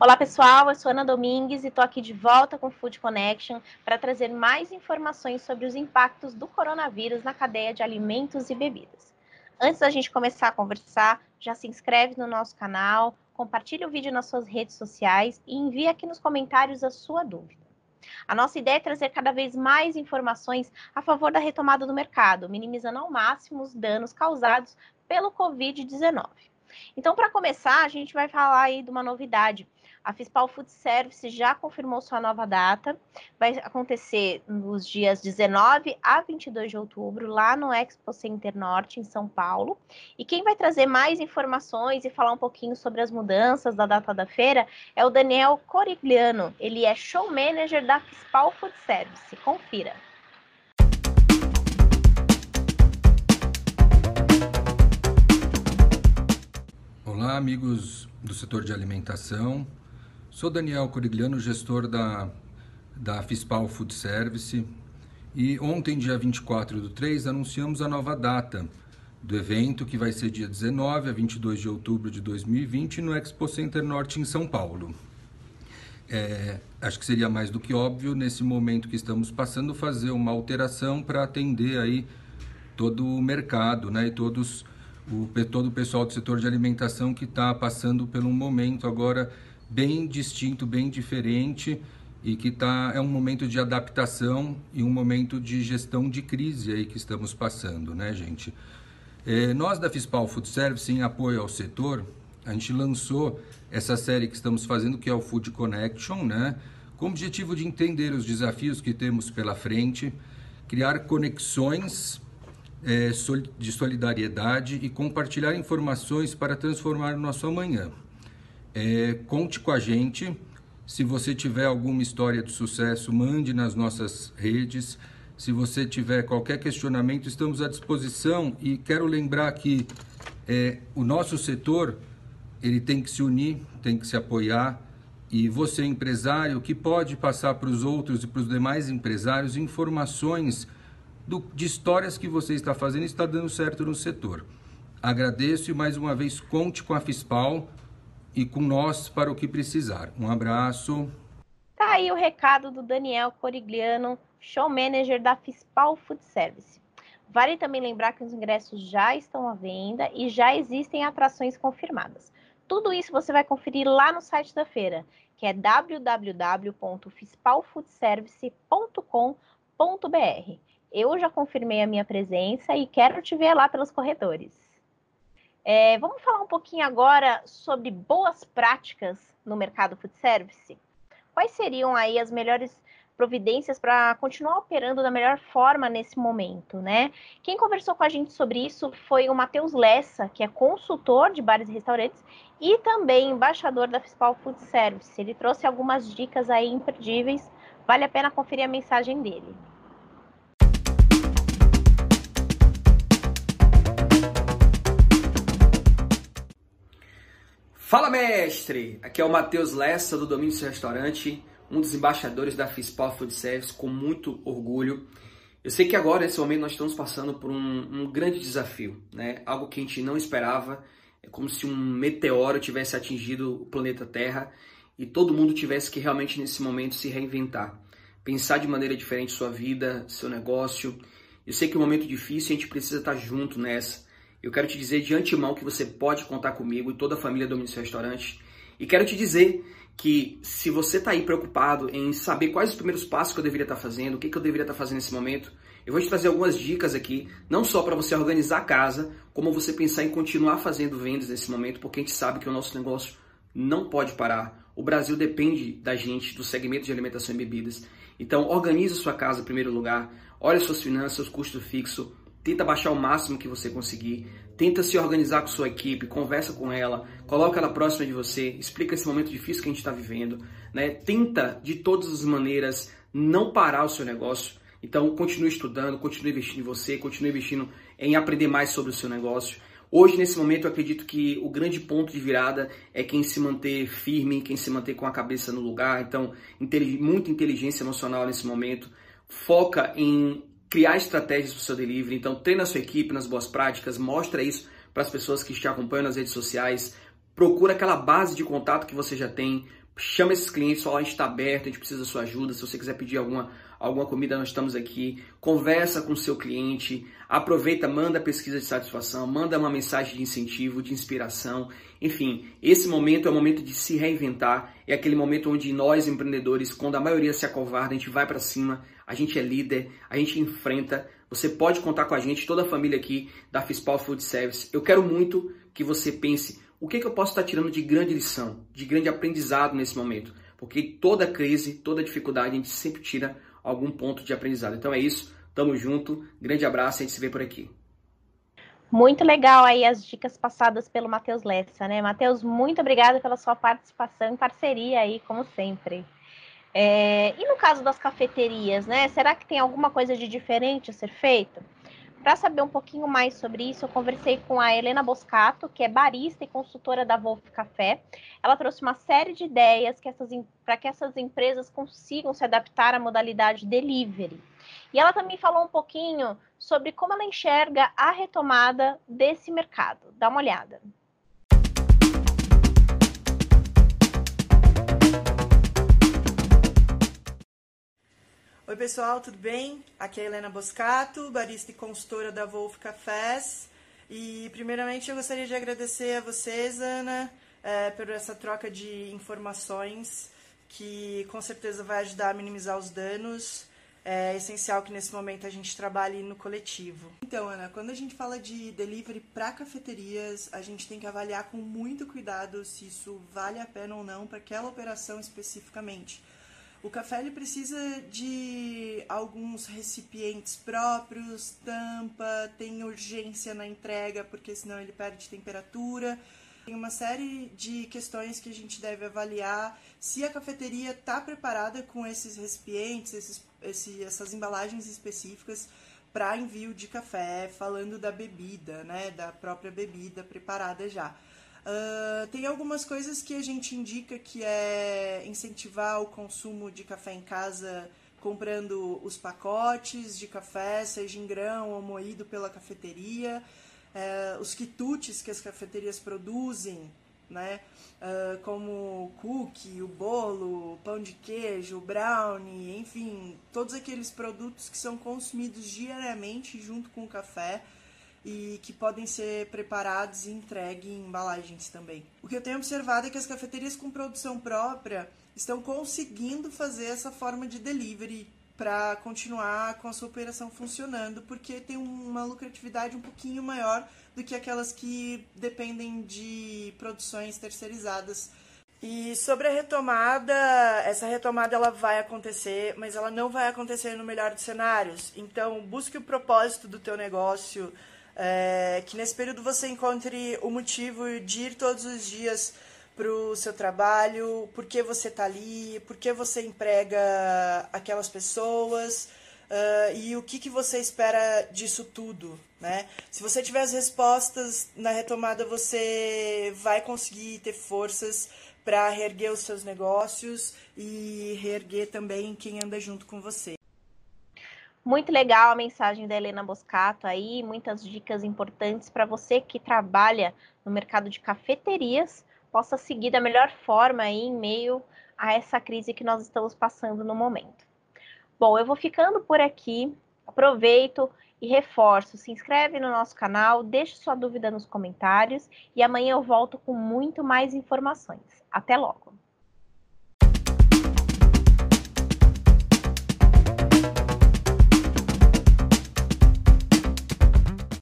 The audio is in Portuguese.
Olá pessoal, eu sou Ana Domingues e estou aqui de volta com Food Connection para trazer mais informações sobre os impactos do coronavírus na cadeia de alimentos e bebidas. Antes da gente começar a conversar, já se inscreve no nosso canal, compartilhe o vídeo nas suas redes sociais e envie aqui nos comentários a sua dúvida. A nossa ideia é trazer cada vez mais informações a favor da retomada do mercado, minimizando ao máximo os danos causados pelo Covid-19. Então, para começar, a gente vai falar aí de uma novidade. A Fispal Food Service já confirmou sua nova data. Vai acontecer nos dias 19 a 22 de outubro, lá no Expo Center Norte, em São Paulo. E quem vai trazer mais informações e falar um pouquinho sobre as mudanças da data da feira é o Daniel Corigliano. Ele é show manager da Fispal Food Service. Confira. Olá, amigos do setor de alimentação. Sou Daniel Corigliano, gestor da, da Fispal Food Service. E ontem, dia 24 do 3, anunciamos a nova data do evento, que vai ser dia 19 a 22 de outubro de 2020, no Expo Center Norte, em São Paulo. É, acho que seria mais do que óbvio, nesse momento que estamos passando, fazer uma alteração para atender aí todo o mercado né, e todos o, todo o pessoal do setor de alimentação que está passando por um momento agora bem distinto, bem diferente e que tá, é um momento de adaptação e um momento de gestão de crise aí que estamos passando, né, gente? É, nós da Fispal Food Service, em apoio ao setor, a gente lançou essa série que estamos fazendo, que é o Food Connection, né? Com o objetivo de entender os desafios que temos pela frente, criar conexões é, de solidariedade e compartilhar informações para transformar o nosso amanhã. É, conte com a gente. Se você tiver alguma história de sucesso, mande nas nossas redes. Se você tiver qualquer questionamento, estamos à disposição. E quero lembrar que é, o nosso setor ele tem que se unir, tem que se apoiar. E você, empresário, que pode passar para os outros e para os demais empresários informações do, de histórias que você está fazendo e está dando certo no setor. Agradeço e mais uma vez conte com a Fispal e com nós para o que precisar. Um abraço. Tá aí o recado do Daniel Corigliano, show manager da Fispal Food Service. Vale também lembrar que os ingressos já estão à venda e já existem atrações confirmadas. Tudo isso você vai conferir lá no site da feira, que é www.fispalfoodservice.com.br. Eu já confirmei a minha presença e quero te ver lá pelos corredores. É, vamos falar um pouquinho agora sobre boas práticas no mercado food service. Quais seriam aí as melhores providências para continuar operando da melhor forma nesse momento, né? Quem conversou com a gente sobre isso foi o Matheus Lessa, que é consultor de bares e restaurantes e também embaixador da Fiscal Food Service. Ele trouxe algumas dicas aí imperdíveis. Vale a pena conferir a mensagem dele. Fala mestre! Aqui é o Matheus Lessa do Domínio Seu Restaurante, um dos embaixadores da Fispal Food Service, com muito orgulho. Eu sei que agora, nesse momento, nós estamos passando por um, um grande desafio, né? Algo que a gente não esperava. É como se um meteoro tivesse atingido o planeta Terra e todo mundo tivesse que realmente, nesse momento, se reinventar. Pensar de maneira diferente sua vida, seu negócio. Eu sei que é um momento difícil e a gente precisa estar junto nessa eu quero te dizer de antemão que você pode contar comigo e toda a família do Ministério Restaurante. E quero te dizer que se você está aí preocupado em saber quais os primeiros passos que eu deveria estar tá fazendo, o que, que eu deveria estar tá fazendo nesse momento, eu vou te trazer algumas dicas aqui, não só para você organizar a casa, como você pensar em continuar fazendo vendas nesse momento, porque a gente sabe que o nosso negócio não pode parar. O Brasil depende da gente, do segmento de alimentação e bebidas. Então, organize sua casa em primeiro lugar, olhe suas finanças, seus custos fixos, tenta baixar o máximo que você conseguir, tenta se organizar com sua equipe, conversa com ela, coloca ela próxima de você, explica esse momento difícil que a gente está vivendo, né? Tenta de todas as maneiras não parar o seu negócio. Então, continue estudando, continue investindo em você, continue investindo em aprender mais sobre o seu negócio. Hoje, nesse momento, eu acredito que o grande ponto de virada é quem se manter firme, quem se manter com a cabeça no lugar. Então, muita inteligência emocional nesse momento. Foca em criar estratégias para o seu delivery. Então, treina a sua equipe nas boas práticas, mostra isso para as pessoas que te acompanham nas redes sociais. Procura aquela base de contato que você já tem, Chama esses clientes, fala, a gente está aberto, a gente precisa da sua ajuda. Se você quiser pedir alguma, alguma comida, nós estamos aqui. Conversa com o seu cliente, aproveita, manda pesquisa de satisfação, manda uma mensagem de incentivo, de inspiração. Enfim, esse momento é o momento de se reinventar. É aquele momento onde nós, empreendedores, quando a maioria se acovarda, a gente vai para cima, a gente é líder, a gente enfrenta. Você pode contar com a gente, toda a família aqui da Fispal Food Service. Eu quero muito que você pense o que, que eu posso estar tirando de grande lição, de grande aprendizado nesse momento? Porque toda crise, toda dificuldade, a gente sempre tira algum ponto de aprendizado. Então é isso, tamo junto, grande abraço, a gente se vê por aqui. Muito legal aí as dicas passadas pelo Matheus Lessa, né? Matheus, muito obrigada pela sua participação e parceria aí, como sempre. É... E no caso das cafeterias, né? Será que tem alguma coisa de diferente a ser feito? Para saber um pouquinho mais sobre isso, eu conversei com a Helena Boscato, que é barista e consultora da Wolf Café. Ela trouxe uma série de ideias para que essas empresas consigam se adaptar à modalidade delivery. E ela também falou um pouquinho sobre como ela enxerga a retomada desse mercado. Dá uma olhada. Oi, pessoal, tudo bem? Aqui é a Helena Boscato, barista e consultora da Wolf Cafés. E, primeiramente, eu gostaria de agradecer a vocês, Ana, é, por essa troca de informações que com certeza vai ajudar a minimizar os danos. É essencial que nesse momento a gente trabalhe no coletivo. Então, Ana, quando a gente fala de delivery para cafeterias, a gente tem que avaliar com muito cuidado se isso vale a pena ou não para aquela operação especificamente o café ele precisa de alguns recipientes próprios, tampa, tem urgência na entrega, porque senão ele perde temperatura. Tem uma série de questões que a gente deve avaliar se a cafeteria está preparada com esses recipientes, esses, esse, essas embalagens específicas para envio de café, falando da bebida, né, da própria bebida preparada já. Uh, tem algumas coisas que a gente indica que é incentivar o consumo de café em casa comprando os pacotes de café, seja em grão ou moído pela cafeteria, uh, os quitutes que as cafeterias produzem, né? Uh, como o cookie, o bolo, o pão de queijo, o brownie, enfim, todos aqueles produtos que são consumidos diariamente junto com o café e que podem ser preparados e entregues em embalagens também. O que eu tenho observado é que as cafeterias com produção própria estão conseguindo fazer essa forma de delivery para continuar com a sua operação funcionando, porque tem uma lucratividade um pouquinho maior do que aquelas que dependem de produções terceirizadas. E sobre a retomada, essa retomada ela vai acontecer, mas ela não vai acontecer no melhor dos cenários. Então, busque o propósito do teu negócio, é, que nesse período você encontre o motivo de ir todos os dias para o seu trabalho, por que você está ali, por que você emprega aquelas pessoas uh, e o que, que você espera disso tudo. Né? Se você tiver as respostas na retomada, você vai conseguir ter forças para reerguer os seus negócios e reerguer também quem anda junto com você. Muito legal a mensagem da Helena Boscato aí, muitas dicas importantes para você que trabalha no mercado de cafeterias, possa seguir da melhor forma aí em meio a essa crise que nós estamos passando no momento. Bom, eu vou ficando por aqui. Aproveito e reforço, se inscreve no nosso canal, deixe sua dúvida nos comentários e amanhã eu volto com muito mais informações. Até logo!